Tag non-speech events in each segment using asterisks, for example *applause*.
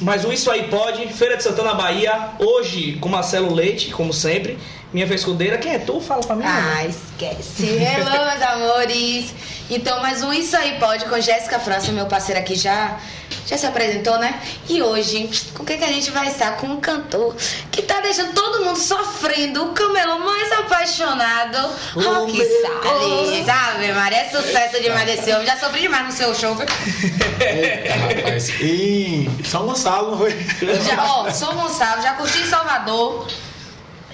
Mais um Isso Aí Pode, Feira de Santana, Bahia. Hoje com Marcelo Leite, como sempre. Minha escudeira. Quem é tu? Fala pra mim. Ah, esquece. Hello, meus amores. Então, mais um Isso Aí Pode com Jéssica França, meu parceiro aqui já, já se apresentou, né? E hoje, com o que, a gente vai estar? Com um cantor que tá deixando todo mundo sofrendo, o camelô mais apaixonado, Rock Salles. Sabe, Maria? É sucesso demais desse homem. Já sofri demais no seu show. Eita, rapaz. E São Gonçalo, não foi? Já, ó, São Gonçalo, já curti em Salvador.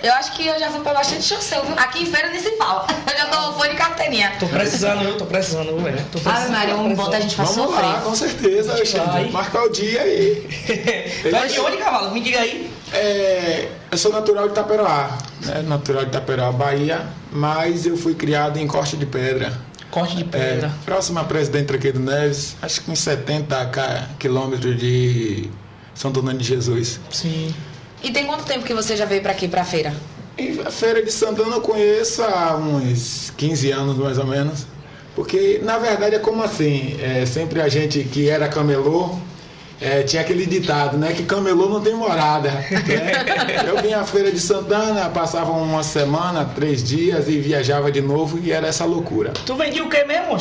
Eu acho que eu já fui pra bastante seu, viu? Aqui em feira nem se fala. *laughs* Eu já tô fora de carteirinha. Tô precisando, eu tô precisando, velho. Tô precisando. Ave Maria, um bota a gente pra Vamos sofrer. lá, com certeza, Alexandre. Marcar o dia aí. *laughs* É de onde, cavalo? Me diga aí. É, eu sou natural de Itaperoá, né? natural de Itaperoá, Bahia, mas eu fui criado em Corte de Pedra. Corte de É, pedra. próximo a Presidente Traqueiro Neves, acho que uns 70 ca- quilômetros de São Antônio de Jesus. Sim. E tem quanto tempo que você já veio pra aqui, pra feira? E a Feira de Santana eu conheço há uns 15 anos mais ou menos. Porque na verdade é como assim, é, sempre a gente que era camelô, é, tinha aquele ditado, né? Que camelô não tem morada. né? *laughs* Eu vinha à Feira de Santana, passava uma semana, três dias e viajava de novo e era essa loucura. Tu vendia o que mesmo?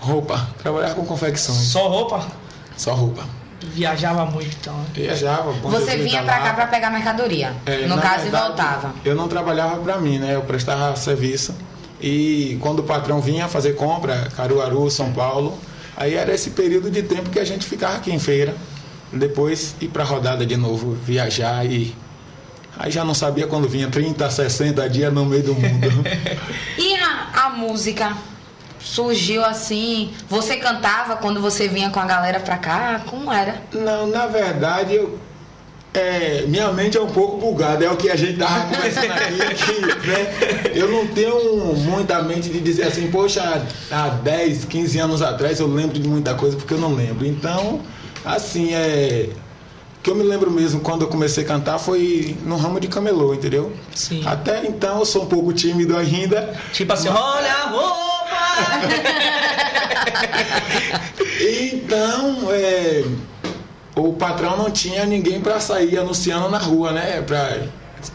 Roupa, trabalhava com confecções, Só roupa? só roupa. Viajava muito, então. né? Viajava. Você vinha lá, cá pra pegar mercadoria. É, no caso, verdade, e voltava. Eu não trabalhava para mim, né? Eu prestava serviço. E quando o patrão vinha fazer compra, Caruaru, São Paulo, aí era esse período de tempo que a gente ficava aqui em feira. Depois ir para rodada de novo, viajar e. Aí já não sabia quando vinha 30, 60 dias no meio do mundo. *laughs* E a, a música? Surgiu assim? Você cantava quando você vinha com a galera pra cá? Como era? não, na verdade, eu. é, minha mente é um pouco bugada, é o que a gente tava *laughs* conversando aqui, que, né, eu não tenho muita mente de dizer assim, poxa, há 10, 15 anos atrás eu lembro de muita coisa, porque eu não lembro. Então, assim, é. O que eu me lembro mesmo quando eu comecei a cantar foi no ramo de camelô, entendeu? Sim. Até então eu sou um pouco tímido ainda. Tipo assim, olha a roupa! Então, é, o patrão não tinha ninguém para sair anunciando na rua, né? Pra,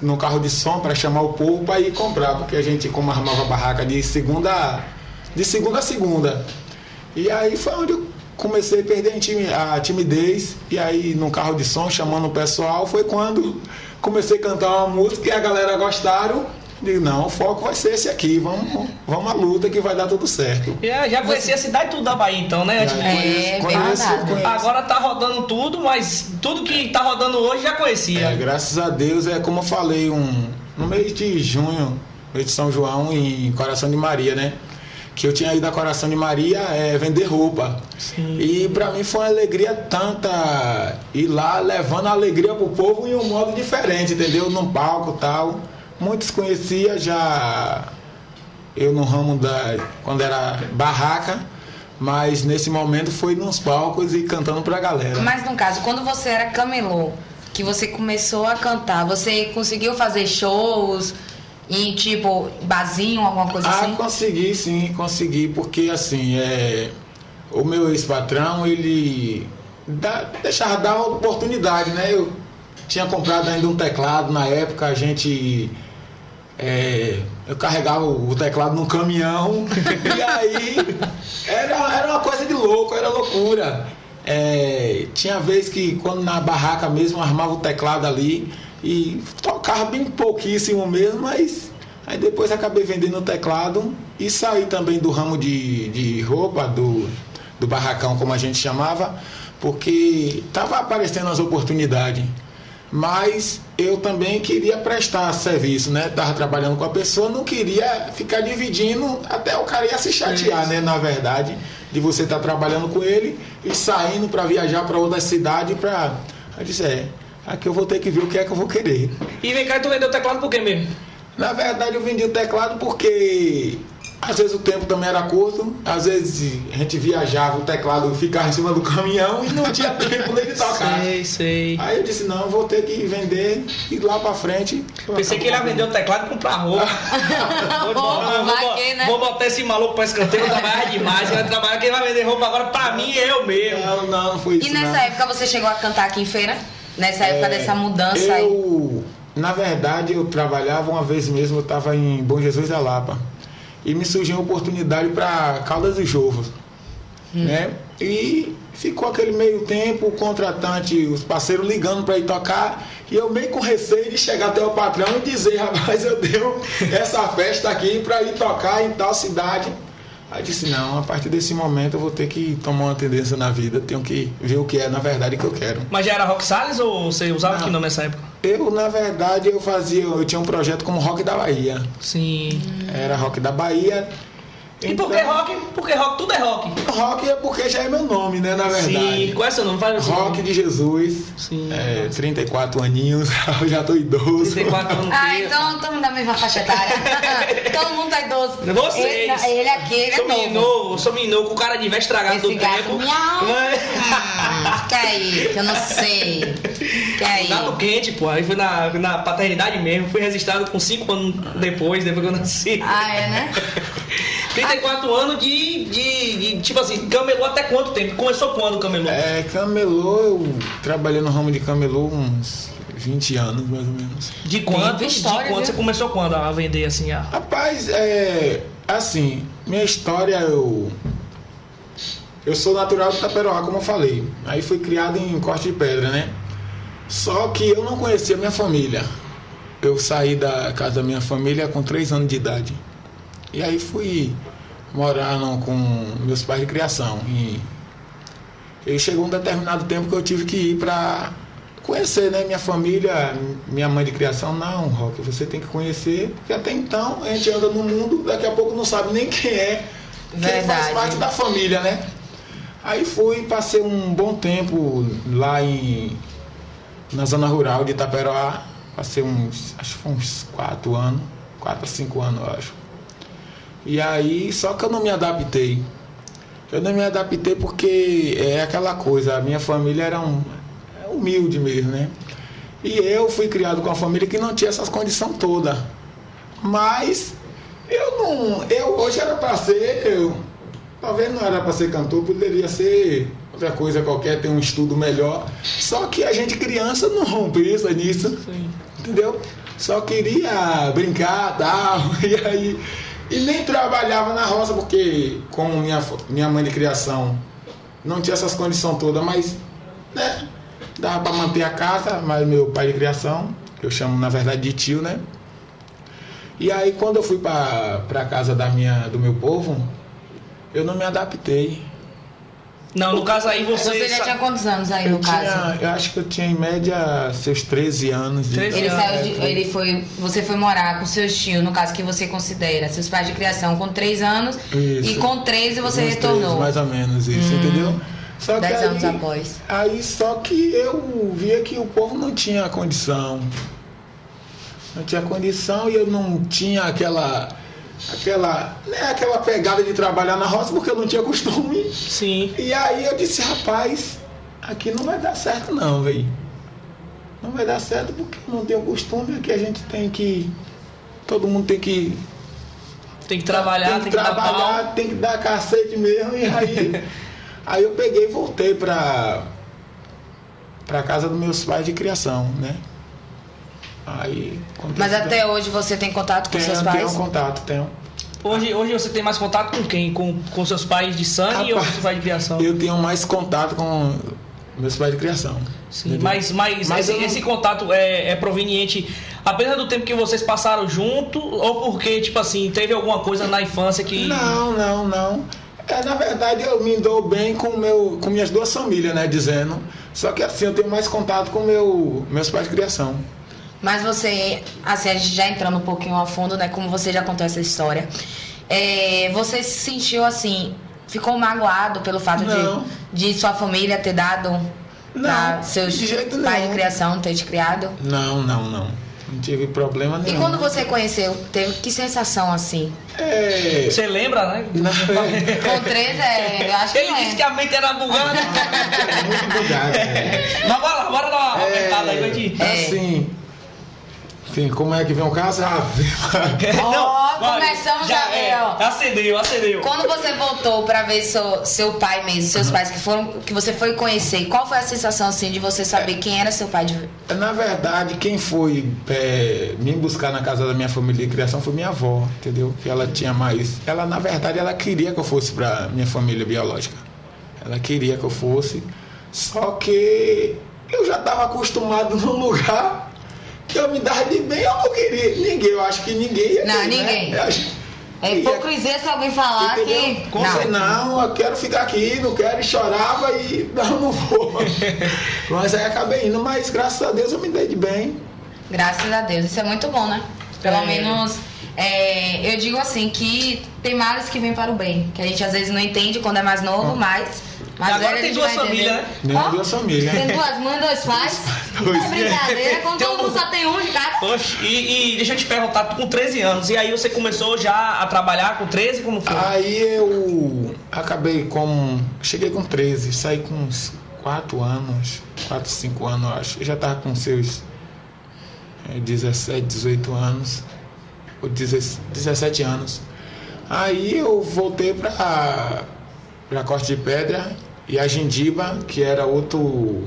no carro de som para chamar o povo para ir comprar, porque a gente como armava a barraca de segunda de segunda a segunda. E aí foi onde eu comecei a perder a timidez e aí no carro de som chamando o pessoal foi quando comecei a cantar uma música e a galera gostaram. Digo, não, o foco vai ser esse aqui, vamos, vamos à luta que vai dar tudo certo. Já, já conhecia a cidade tudo da Bahia, então, né? Antes de- É, bem rodado. Agora tá rodando tudo, mas tudo que tá rodando hoje já conhecia. É, graças a Deus, é como eu falei, um, no mês de junho, mês de São João, em Coração de Maria, né? Que eu tinha ido a Coração de Maria é, vender roupa. Sim. E pra mim foi uma alegria tanta ir lá levando a alegria pro povo em um modo diferente, entendeu? Num palco e tal. Muitos conhecia já eu no ramo da. quando era barraca, mas nesse momento foi nos palcos e cantando pra galera. Mas no caso, quando você era camelô, que você começou a cantar, você conseguiu fazer shows em tipo barzinho, alguma coisa Ah, assim? consegui sim, consegui, porque assim, é, o meu ex-patrão, ele dá, deixava dar oportunidade, né? Eu tinha comprado ainda um teclado na época, a gente. É, eu carregava o teclado num caminhão *laughs* e aí era, era uma coisa de louco, era loucura. É, tinha vez que quando na barraca mesmo armava o teclado ali e tocava bem pouquíssimo mesmo, mas aí depois acabei vendendo o teclado e saí também do ramo de, de roupa, do, do barracão como a gente chamava, porque estava aparecendo as oportunidades. Mas eu também queria prestar serviço, né? Tava trabalhando com a pessoa, não queria ficar dividindo, até o cara ia se chatear, né? Na verdade, de você estar trabalhando com ele e saindo para viajar para outra cidade para. Eu disse, é, aqui eu vou ter que ver o que é que eu vou querer. E vem cá, tu vendeu o teclado por quê mesmo? Na verdade, eu vendi o teclado porque às vezes o tempo também era curto, às vezes a gente viajava, o teclado ficava em cima do *laughs* caminhão e não tinha tempo nem de tocar. Sei, sei. Aí eu disse, não, vou ter que vender e lá pra frente. Pensei que ele ia vender o teclado e comprar roupa. *laughs* vou, vou- vou- que, né? vou botar esse maluco pra escanteio, trabalhar demais. Ele vai trabalhar, quem vai vender roupa agora pra mim é eu mesmo. Não, não, foi isso. E nessa não. época você chegou a cantar aqui em feira? Nessa época É, dessa mudança aí? eu, Na verdade, eu trabalhava uma vez mesmo, eu estava em Bom Jesus da Lapa. E me surgiu uma oportunidade para Caldas e Jovos. Hum. Né? E ficou aquele meio tempo, o contratante, os parceiros ligando para ir tocar. E eu meio com receio de chegar até o patrão e dizer, rapaz, eu deu essa festa aqui para ir tocar em tal cidade. Aí disse, não, a partir desse momento eu vou ter que tomar uma tendência na vida, tenho que ver o que é na verdade que eu quero. Mas já era Rock Salles ou você usava Não. que nome nessa época? Eu, na verdade, eu fazia, eu tinha um projeto como Rock da Bahia. Sim. Era Rock da Bahia. E por que Então, rock? Porque rock, tudo é rock. Rock é porque já é meu nome, né, na Sim. verdade. Qual é seu nome? Fala seu Rock nome. de Jesus. Sim. É, 34 aninhos, *laughs* eu já tô idoso. 34 anos. Ah, que- então estamos da mesma faixa etária. *laughs* Todo mundo tá idoso. Vocês. Ele, não, ele aqui, ele sou é novo. novo, sou menino novo, com cara de velho estragado Esse do gato, tempo. miau. Hum, Fica aí, que eu não sei. Fica *laughs* aí. Gato quente, pô. Aí fui na, na paternidade mesmo. Fui registrado com 5 anos depois, depois que eu nasci. Ah, é, né? 34 anos de, de, de, Tipo assim, camelô até quanto tempo? Começou quando o camelô? É, camelô, eu trabalhei no ramo de camelô uns 20 anos, mais ou menos. De quanto? História, de quanto viu? você começou quando a vender assim? A... Rapaz, é. Assim, minha história eu. Eu sou natural de Taperoá, como eu falei. Aí fui criado em Corte de Pedra, né? Só que eu não conhecia minha família. Eu saí da casa da minha família com 3 anos de idade. E aí fui morar com meus pais de criação. E, e chegou um determinado tempo que eu tive que ir para conhecer, né? Minha família, minha mãe de criação, não, Rock, você tem que conhecer, porque até então a gente anda no mundo, daqui a pouco não sabe nem quem é, quem faz Verdade. parte da família, né? Aí fui, passei um bom tempo lá em na zona rural de Itaperoá, passei uns, acho que foi uns quatro anos, quatro a cinco anos, eu acho. E aí, só que eu não me adaptei. Eu não me adaptei porque é aquela coisa, a minha família era um, é humilde mesmo, né? E eu fui criado com uma família que não tinha essas condições todas. Mas eu não. Eu hoje era para ser. Eu, talvez não era para ser cantor, poderia ser outra coisa qualquer, ter um estudo melhor. Só que a gente criança não pensa nisso Sim. entendeu? Só queria brincar tal, *laughs* e aí. E nem trabalhava na roça, porque como minha, minha mãe de criação não tinha essas condições todas, mas né, dava para manter a casa, mas meu pai de criação, que eu chamo na verdade de tio, né? E aí quando eu fui para a casa da minha, do meu povo, eu não me adaptei. Não, no caso aí você. Você já sa- tinha quantos anos aí, Eu, no caso? tinha, eu acho que eu tinha em média seus 13 anos. De 13 Ele anos, saiu de, foi. ele foi, você foi morar com seus tios, no caso que você considera, seus pais de criação com 3 anos Isso. e com 13 você Uns retornou. 13, mais ou menos isso, entendeu? Só que 10 aí, anos após. Aí só que eu via que o povo não tinha condição. Não tinha condição e eu não tinha aquela. Aquela. Né, aquela pegada de trabalhar na roça porque eu não tinha costume. Sim. E aí eu disse, rapaz, aqui não vai dar certo não, velho. Não vai dar certo porque eu não tenho costume, aqui a gente tem que. Todo mundo tem que Tem que trabalhar, tem que, dar trabalhar, pau. tem que dar cacete mesmo. E aí, *laughs* aí eu peguei e voltei pra, pra casa dos meus pais de criação, né? Aí. Mas até hoje você tem contato com tenho, seus tenho pais? um contato, tenho. Hoje, hoje você tem mais contato com quem? Com, com seus pais de sangue ou Rapaz, com seus pais de criação? Eu tenho mais contato com meus pais de criação. Sim, entendeu? mas, mas, Mas esse, eu esse contato é, é proveniente apenas do tempo que vocês passaram junto ou porque, tipo assim, teve alguma coisa na infância que. Não, não, não. É, na verdade, eu me dou bem com, meu, com minhas duas famílias, né? Dizendo. Só que assim, eu tenho mais contato com meu, meus pais de criação. Mas você, assim, a gente já entrando um pouquinho a fundo, né? Como você já contou essa história. é, você se sentiu assim, ficou magoado pelo fato Não. de, de sua família ter dado Não, seus de jeito pais nenhum. de criação ter te criado? Não, não, não. Não tive problema E nenhum. quando você conheceu, teve que sensação assim? É. Você lembra, né? Não, é *laughs* Com 13, é, eu acho que Ele disse que é. a mente era bugada. muito bugado. É. Mas bora lá, bora dar uma aumentada aí, vai te... É. Assim. Enfim, como é que vem o caso? Ah, *laughs* Ó, vai, começamos já, é, ó. Acendeu, acendeu. Quando você voltou pra ver seu, seu pai mesmo, seus Uhum. pais que foram que você foi conhecer, qual foi a sensação assim de você saber quem era seu pai de Na verdade, quem foi é, me buscar na casa da minha família de criação foi minha avó, entendeu? Que ela tinha mais. Ela, na verdade, ela queria que eu fosse para minha família biológica. Ela queria que eu fosse. Só que eu já estava acostumado *laughs* num lugar que eu me dava de bem, eu não queria. Ninguém, eu acho que ninguém ia Não, ninguém. Né? Eu acho- É ia- hipocrisia se alguém falar Entendeu? que. Com certeza, não, eu quero ficar aqui, não quero, e chorava e *laughs* não, não vou. *laughs* mas aí acabei indo, mas graças a Deus eu me dei de bem. Graças a Deus, isso é muito bom, né? Pelo É. menos, é, eu digo assim, que tem males que vêm para o bem. Que a gente às vezes não entende quando é mais novo, mas. Mas Agora tem duas famílias, né? Nem Ó, duas famílias. Tem duas mães, dois pais. Dois. É brincadeira, quando Tem todo um- mundo só tem um de cada. Oxe, e, e deixa eu te perguntar, tu com 13 anos, e aí você começou já a trabalhar com 13, como foi? Aí eu acabei com. Cheguei com 13, saí com uns 4 anos, 4, 5 anos, eu acho. Eu já tava com seus é, 17, 18 anos, ou 16 17 anos. Aí eu voltei pra, pra Corte de Pedra e a Gendiba, que era outro,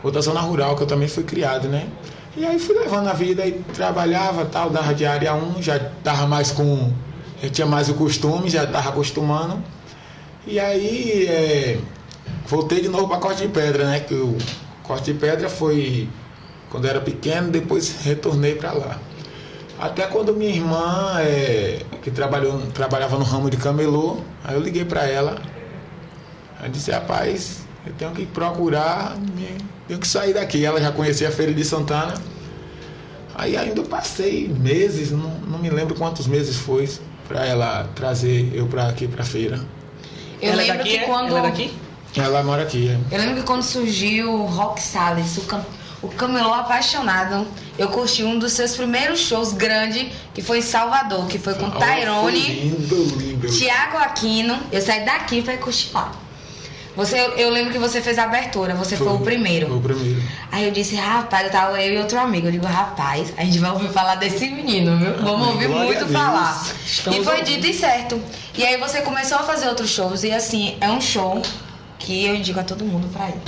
outra zona rural que eu também fui criado, né? E aí fui levando a vida e trabalhava tal, dava de área 1, já tava mais com. Já tinha mais o costume, já tava acostumando. E aí é, voltei de novo para Corte de Pedra, né? Que o Corte de Pedra foi quando eu era pequeno, depois retornei para lá. Até quando minha irmã, é, que trabalhou, trabalhava no ramo de camelô, aí eu liguei para ela. Aí disse, rapaz, eu tenho que procurar, tenho que sair daqui. Ela já conhecia a Feira de Santana. Aí ainda eu passei meses, não, não me lembro quantos meses foi, para ela trazer eu para aqui para feira. Eu Ela é lembro daqui, que é? quando. Ela é daqui? Ela mora aqui. é. Eu lembro que quando surgiu o Rock Salles, o, cam... o Camelô Apaixonado, eu curti um dos seus primeiros shows grandes, que foi em Salvador, que foi com Ah, foi Tyrone, Lindo, lindo. Tiago Aquino. Eu saí daqui pra ir curtir lá. Você, eu, lembro que você fez a abertura, você foi, o Foi primeiro. o primeiro. Aí eu disse, rapaz, eu tava eu e outro amigo. Eu digo, rapaz, a gente vai ouvir falar desse menino, viu? Vamos ouvir Glória muito falar. Estamos e foi ouvindo. dito e certo. E aí você começou a fazer outros shows. E assim, é um show que eu indico a todo mundo pra ir.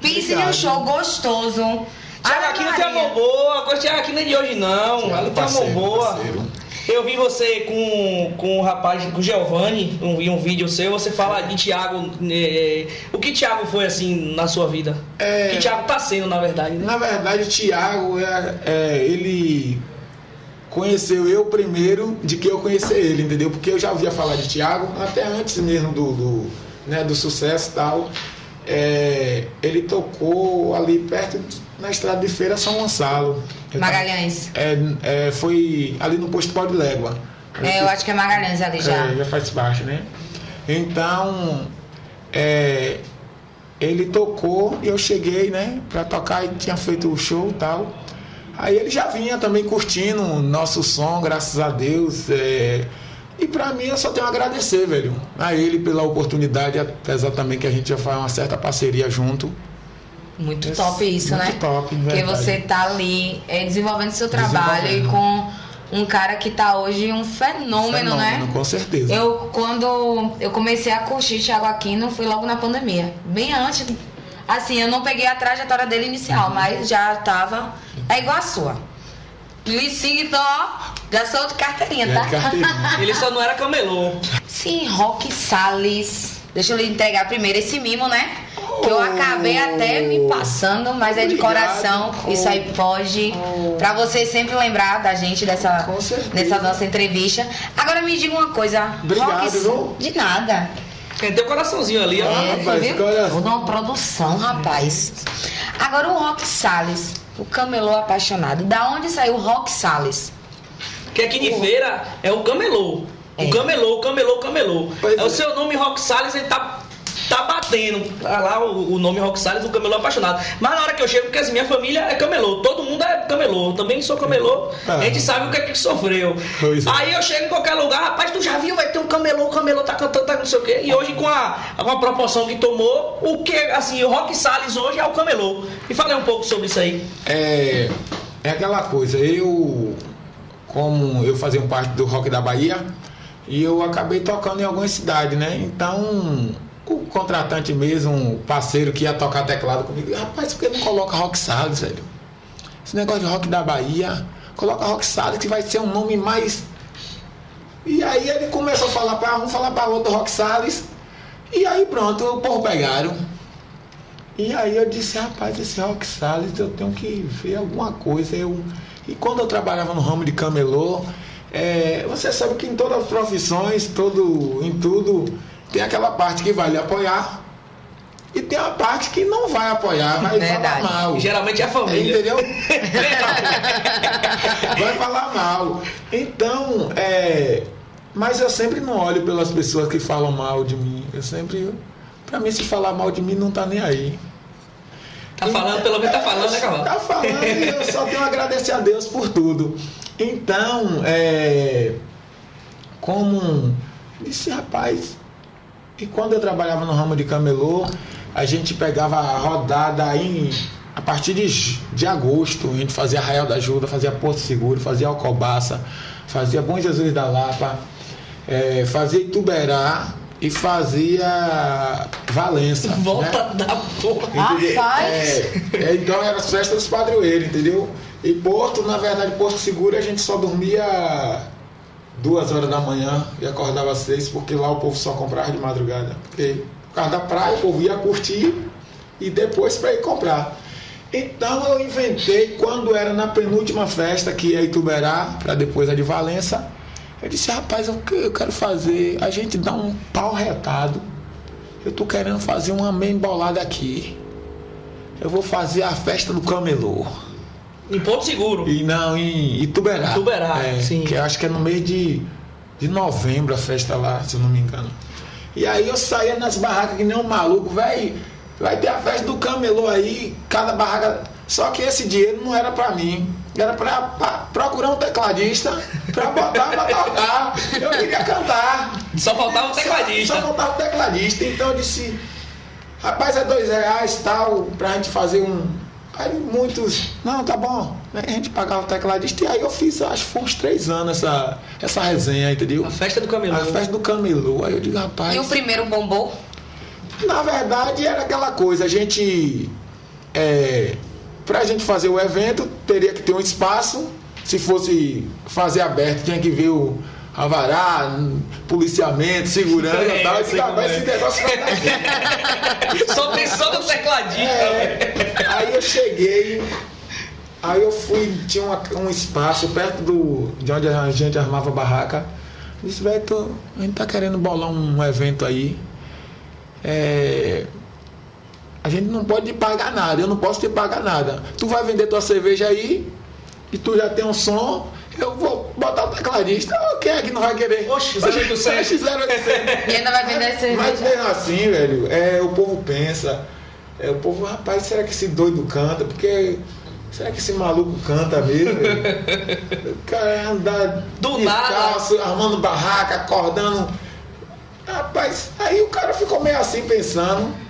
Pense em um show gostoso. Tiago Ave aqui não tem amor boa, o Tiago aqui não é de hoje não, ela não tem amor boa. parceiro. Eu vi você com, com o rapaz, com o Giovanni, um, vi um vídeo seu, você fala de Tiago. é, o que Tiago foi assim na sua vida? É. O que Tiago tá sendo, na verdade, né? Na verdade, o Thiago, é, é, ele conheceu eu primeiro de que eu conhecer ele, entendeu? Porque eu já ouvia falar de Thiago até antes mesmo do, do, né, do sucesso e tal. É, ele tocou ali perto na estrada de feira São Gonçalo. Tava- Magalhães. É, é, foi ali no posto Pau de Légua. É, eu acho que é Magalhães ali já. É, já faz baixo, né? Então, é, ele tocou e eu cheguei, né, pra tocar e tinha feito o show e tal. Aí ele já vinha também curtindo nosso som, graças a Deus. é, e pra mim eu só tenho a agradecer, velho, a ele pela oportunidade, apesar também que a gente já faz uma certa parceria junto. Muito top isso, Muito né? top, Porque verdade. você tá ali é, desenvolvendo seu trabalho e Desenvolvendo. com um cara que tá hoje um fenômeno, né? Fenômeno, Com certeza. Eu, quando eu comecei a curtir Thiago Aquino, foi logo na pandemia. Bem antes. Assim, eu não peguei a trajetória dele Uhum. inicial, mas já tava. É igual a sua. Então, ó, já sou de carteirinha, Já tá? de carteirinha. *laughs* Ele só não era camelô. Sim, Rock Salles. Deixa eu lhe entregar primeiro esse mimo, né? Que eu Oh. acabei até me passando, mas é de Obrigado. coração. Isso aí pode. Pra você sempre lembrar da gente dessa, nessa nossa entrevista. Agora me diga uma coisa. Obrigado, Rock- viu? De nada. Tem teu coraçãozinho ali, ó. É, rapaz, viu? Toda uma produção, rapaz. Agora o Rock Salles, o camelô apaixonado. Da onde saiu o Rock Salles? Que aqui de feira é o camelô. É. O camelô, o camelô, o camelô. Pois é o é. seu nome Rock Salles, ele tá, tá tendo lá o, o nome Rock Salles, o camelô apaixonado. Mas na hora que eu chego, porque assim, minha família é camelô, todo mundo é camelô, eu também sou camelô, Ah. a gente sabe o que é que sofreu. Pois é. Aí eu chego em qualquer lugar, rapaz, tu já viu, vai ter um camelô, o camelô tá cantando, tá não sei o quê. E hoje com a, com a proporção que tomou, o que, assim, o Rock Salles hoje é o camelô. E falei um pouco sobre isso aí. É, é aquela coisa, eu, como eu fazia parte do Rock da Bahia, e eu acabei tocando em algumas cidades, né? Então, o contratante mesmo, o parceiro que ia tocar teclado comigo, rapaz, por que não coloca Rock Salles, velho? Esse negócio de Rock da Bahia, coloca Rock Salles que vai ser um nome mais. E aí ele começou a falar para um, falar para outro Rock Salles, e aí pronto, o povo pegaram. E aí eu disse, rapaz, esse Rock Salles eu tenho que ver alguma coisa. Eu... E quando eu trabalhava no ramo de camelô, é, você sabe que em todas as profissões, todo, em tudo, tem aquela parte que vai lhe apoiar e tem a parte que não vai apoiar, vai Verdade. falar mal. Geralmente é a família. Entendeu? *laughs* vai falar mal. Então, é. Mas eu sempre não olho pelas pessoas que falam mal de mim. Eu sempre. Pra mim, se falar mal de mim, não tá nem aí. Tá falando, pelo menos tá falando, né, Cavalo? Tá falando e eu só tenho a agradecer a Deus por tudo. Então, é. Como. Disse, rapaz. E quando eu trabalhava no ramo de camelô, a gente pegava a rodada em. A partir de, de agosto, a gente fazia Arraial da Ajuda, fazia Porto Seguro, fazia Alcobaça, fazia Bom Jesus da Lapa, é, fazia Ituberá e fazia Valença. né? Volta da porra. Rapaz! É, é, então era as festas dos padroeiros, entendeu? E Porto, na verdade, Porto Seguro a gente só dormia duas horas da manhã e acordava às seis, porque lá o povo só comprava de madrugada. Porque por causa da praia o povo ia curtir e depois para ir comprar. Então eu inventei quando era na penúltima festa, que ia Ituberá, para depois a de Valença. Eu disse, rapaz, o que eu quero fazer? A gente dá um pau retado. Eu tô querendo fazer uma meia embolada aqui. Eu vou fazer a festa do camelô. Em Porto Seguro. E não, em Ituberá. Ituberá, é, sim. Que eu acho que é no mês de, de novembro a festa lá, se eu não me engano. E aí eu saía nas barracas que nem um maluco, velho. Vai ter a festa do camelô aí, cada barraca. Só que esse dinheiro não era pra mim. Era pra, pra procurar um tecladista pra botar pra tocar. Eu queria cantar. Só faltava o Só, tecladista. só faltava o tecladista. Então eu disse, rapaz, é dois reais tal, pra gente fazer um. Aí muitos, não, tá bom. Aí A gente pagava o tecladista e aí eu fiz, acho que foi uns três anos essa, essa resenha, entendeu? A festa do camelô. A festa do camelô. Aí eu digo, rapaz. E o primeiro bombou? Na verdade era aquela coisa, a gente. É, pra gente fazer o evento, teria que ter um espaço. Se fosse fazer aberto, tinha que ver o avará, policiamento, segurança É, e tal. Eu sei digo, como rapaz, é. esse negócio vai. *laughs* Só tem só do tecladista, velho. É, aí eu cheguei, aí eu fui, tinha uma- um espaço perto do, de onde a gente armava a barraca. Disse, velho, a gente tá querendo bolar um evento aí. É, a gente não pode te pagar nada, eu não posso te pagar nada. Tu vai vender tua cerveja aí, e tu já tem um som, eu vou botar o tecladista. Quem é que não vai querer? Oxe, 0800. Oxe, 0800. E ainda vai vender Mas cerveja. mesmo assim, velho, é, o povo pensa. É, o povo, rapaz, será que esse doido canta? Porque. Será que esse maluco canta mesmo? *laughs* o cara anda Do descalço, armando barraca, acordando. Rapaz, aí o cara ficou meio assim pensando.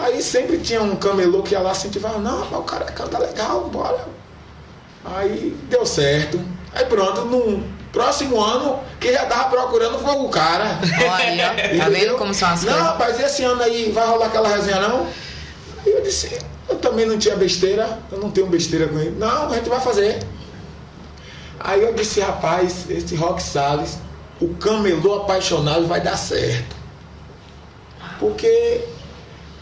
Aí sempre tinha um camelô que ia lá incentivava, não, o cara canta legal, bora. Aí deu certo. Aí pronto, no próximo ano, quem já tava procurando foi o cara. Olha. *laughs* Tá vendo como são as Não, coisas? rapaz, esse ano aí vai rolar aquela resenha não? Aí eu disse, eu também não tinha besteira, eu não tenho besteira com ele. Não, a gente vai fazer. Aí eu disse, rapaz, esse Rock Salles, o camelô apaixonado vai dar certo. Porque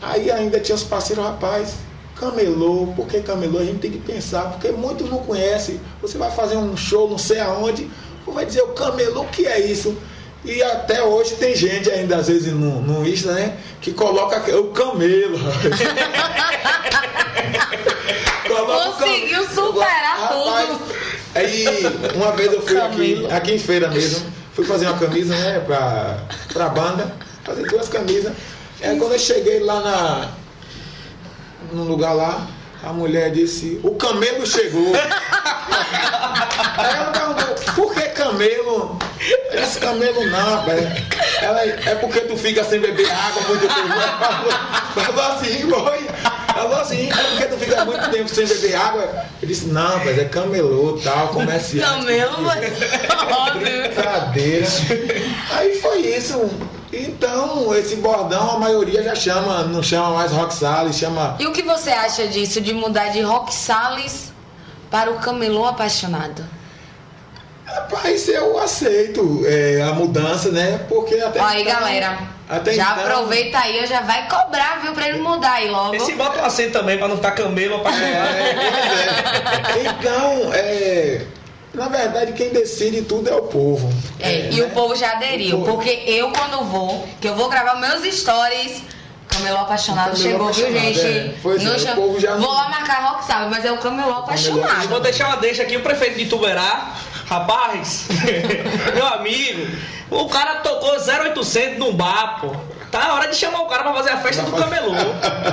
aí ainda tinha os parceiros, rapaz, camelô, por que camelô? A gente tem que pensar, porque muitos não conhecem. Você vai fazer um show não sei aonde, ou vai dizer o camelô, o que é isso? E até hoje tem gente ainda, às vezes, no, no Insta, né? Que coloca o camelo. *laughs* Coloca Conseguiu cam- superar Rapaz, tudo. Aí, uma vez eu fui aqui, aqui em feira mesmo, fui fazer uma camisa, né, pra, pra banda, fazer duas camisas. É quando eu cheguei lá na. no lugar lá, a mulher disse, o camelo chegou. *laughs* Aí ela perguntou, por que camelo? Eu disse, camelo não, velho. Ela, é porque tu fica sem beber água muito tempo. Ela assim, foi. Ela falou assim, é porque tu fica muito tempo sem beber água. Eu disse, não, mas é camelô, tal, comerciante. Camelo, mas... *laughs* óbvio. Brincadeira. Aí foi isso. Então, esse bordão a maioria já chama, não chama mais Rock Salles, chama. E o que você acha disso, de mudar de Rock Salles para o camelô apaixonado? Rapaz, eu aceito é, a mudança, né? Porque até. Ó, aí, então- galera. até já então- aproveita aí, já vai cobrar, viu, pra ele mudar aí logo. Esse bota um acento também pra não ficar camelo apaixonado. É, pois é. Então, é, na verdade, quem decide tudo é o povo. É, e né? o povo já aderiu, povo- porque eu quando vou, que eu vou gravar meus stories, Camelô apaixonado Camelô chegou, viu, apaixonado, gente? é. Pois é, o chama- povo já- Vou lá marcar rock, sabe? Mas é o Camelô Eu apaixonado. vou deixar uma deixa aqui, o prefeito de Tuberá, rapaz, *laughs* meu amigo, o cara tocou 0800 num bar, pô. Tá na hora de chamar o cara pra fazer a festa do camelô.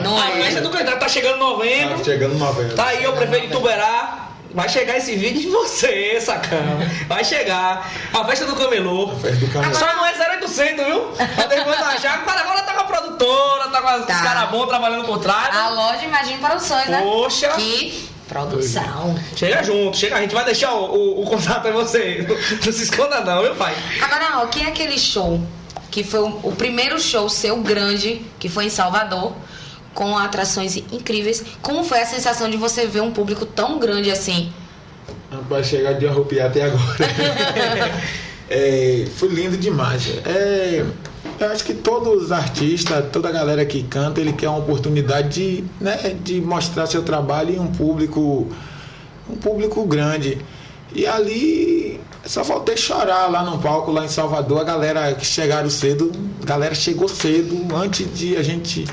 Não a é? festa do camelô tá chegando novembro. Tá chegando novembro. Tá aí o prefeito de Tuberá. Vai chegar esse vídeo de você, sacão. Vai chegar. A festa do camelô. A festa do camelô. Só não é 0800, viu? Pra depois achar agora tá com a produtora, tá com os Tá. caras bons trabalhando por trás. A loja Imagine Produções, né? Poxa. Que produção. Chega junto, chega, a gente vai deixar o, o, o contato aí você. Não se esconda não, meu pai. Agora, ó, que é aquele show que foi o, o primeiro show seu grande, que foi em Salvador, com atrações incríveis. Como foi a sensação de você ver um público tão grande assim? Vai chegar de arrupiar até agora. *laughs* É, foi lindo demais. É, eu acho que todos os artistas, toda a galera que canta, ele quer uma oportunidade de, né, de mostrar seu trabalho em um público, um público grande. E ali só faltei chorar lá no palco, lá em Salvador, a galera que chegaram cedo, a galera chegou cedo, antes de a gente.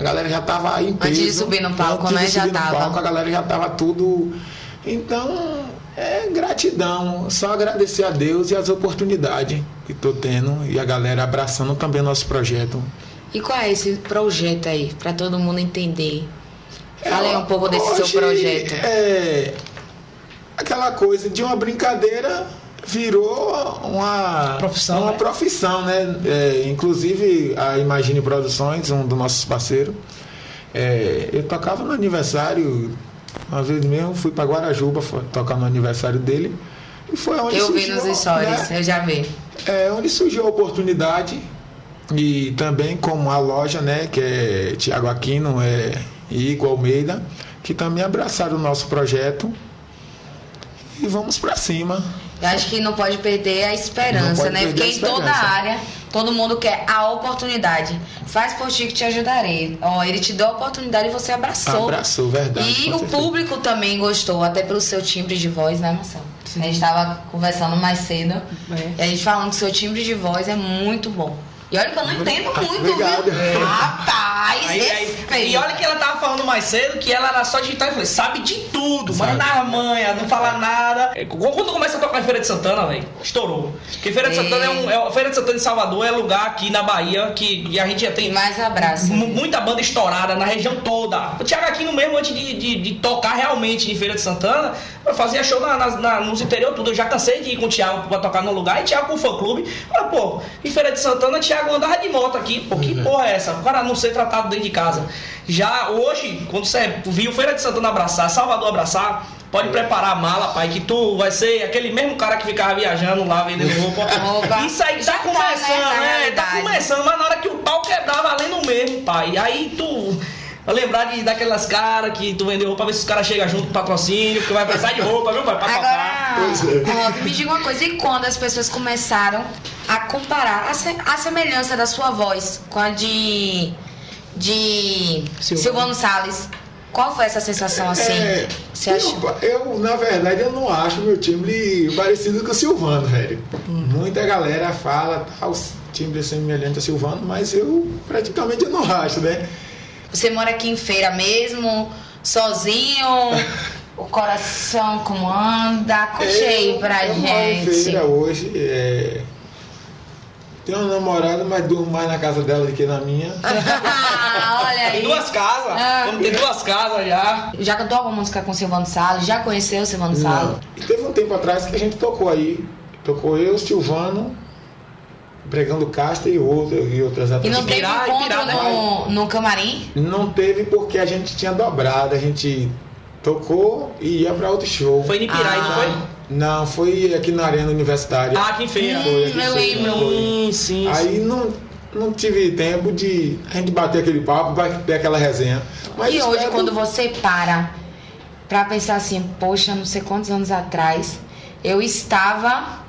A galera já tava em peso. de subir no palco, antes de né, já subir no tava. palco, a galera já tava tudo. Então, é gratidão. Só agradecer a Deus e as oportunidades que tô tendo e a galera abraçando também nosso projeto. E qual é esse projeto aí, pra todo mundo entender? Fala aí É, um pouco desse hoje, seu projeto. É aquela coisa de uma brincadeira virou uma Profissão, uma né? profissão, né? É, inclusive a Imagine Produções, um dos nossos parceiros, é, eu tocava no aniversário, uma vez mesmo fui para Guarajuba foi tocar no aniversário dele e foi onde Eu vi surgiu, nos stories, né? eu já vi. É onde surgiu a oportunidade e também como a loja, né, que é Tiago Aquino é, e Igor Almeida, que também abraçaram o nosso projeto e vamos para cima. Eu acho que não pode perder a esperança, né? Porque a em toda esperança. área, todo mundo quer a oportunidade. Faz por ti que te ajudarei. Ó, ele te deu a oportunidade e você abraçou. Abraçou, verdade. E o certeza. público também gostou, até pelo seu timbre de voz, né, Marcelo? A gente estava conversando mais cedo. É. E a gente falando que seu timbre de voz é muito bom. E olha que eu não entendo muito, Obrigado. viu? Rapaz, Aí, aí, e olha que ela tava falando mais cedo que ela era só digital e falei, sabe de tudo, Sabe. manda a manha, não fala nada. É, Quando começa a tocar em Feira de Santana, velho, estourou. Porque Feira de É. Santana é um. É, Feira de Santana de Salvador é lugar aqui na Bahia que e a gente já E tem mais abraço. mu- muita banda estourada na região toda. O Thiago Aquino mesmo, antes de, de, de tocar realmente em Feira de Santana, eu fazia show na, na- na- nos interior tudo. Eu já cansei de ir com o Thiago pra tocar no lugar, e Thiago com o fã clube. Olha, pô, em Feira de Santana, Thiago andava de moto aqui. Pô, que porra é essa? O cara não ser tratado dentro de casa. Já hoje, quando você viu Feira de Santana abraçar, Salvador abraçar, pode preparar a mala, pai, que tu vai ser aquele mesmo cara que ficava viajando lá vendendo roupa. *laughs* Isso aí Já tá tá, começando, né, na né? Tá realidade. começando, mas na hora que o pau quebrar, valendo mesmo, pai. Aí tu. Lembrar de, daquelas caras que tu vendeu roupa, ver se os caras chegam junto com patrocínio, porque vai precisar de roupa, viu, pai? Pra tocar. Pois Agora, é. Rock, me diga uma coisa, e quando as pessoas começaram a comparar a, se- a semelhança da sua voz com a de, de Silvano. Silvano Salles? Qual foi essa sensação assim? É, Você acha? eu, eu, na verdade, eu não acho meu timbre parecido com o Silvano, velho. Hum. Muita galera fala, tá, o timbre é semelhante ao Silvano, mas eu praticamente eu não acho, né? Você mora aqui em feira mesmo, sozinho? *laughs* o coração como anda? Conte aí pra eu moro em gente. feira hoje, é, Tenho uma namorada, mas durmo mais na casa dela do que na minha. *laughs* Olha Tem aí. duas casas. Ah. Vamos ter duas casas já. Já cantou alguma música com o Silvano Salles? Já conheceu o Silvano Salles? Não. E teve um tempo atrás que a gente tocou aí. Tocou eu, Silvano, Pregando Casta e, outro, e outras E atrações. não teve Pirá, encontro Pirá, né? no, no camarim? Não teve porque a gente tinha dobrado, a gente tocou e ia pra outro show. Foi em Pirai, Ah. não foi? Não, foi aqui na Arena Universitária. Ah, aqui em feira. Foi aqui em eu feira, lembro. foi. Sim, sim. Aí não, não tive tempo de a gente bater aquele papo, vai ter aquela resenha. Mas e hoje, quando você para pra pensar assim, poxa, não sei quantos anos atrás, eu estava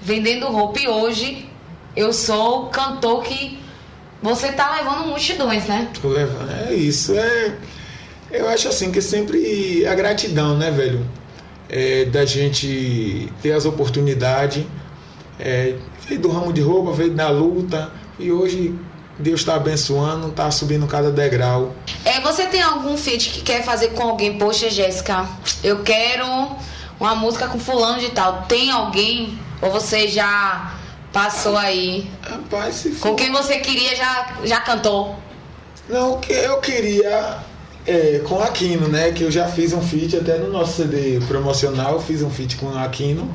vendendo roupa e hoje eu sou o cantor que você tá levando multidões, né? Tô levando. É isso, é. Eu acho assim que sempre a gratidão, né, velho? É, da gente ter as oportunidades. É, veio do ramo de roupa, veio da luta. E hoje Deus está abençoando, tá subindo cada degrau. É, você tem algum feat que quer fazer com alguém? Poxa, Jéssica, eu quero uma música com fulano de tal. Tem alguém? Ou você já passou aí? Rapaz, se Com for. quem você queria já, já cantou? Não, que eu queria é, com Aquino, né? Que eu já fiz um feat até no nosso CD promocional, eu fiz um feat com Aquino.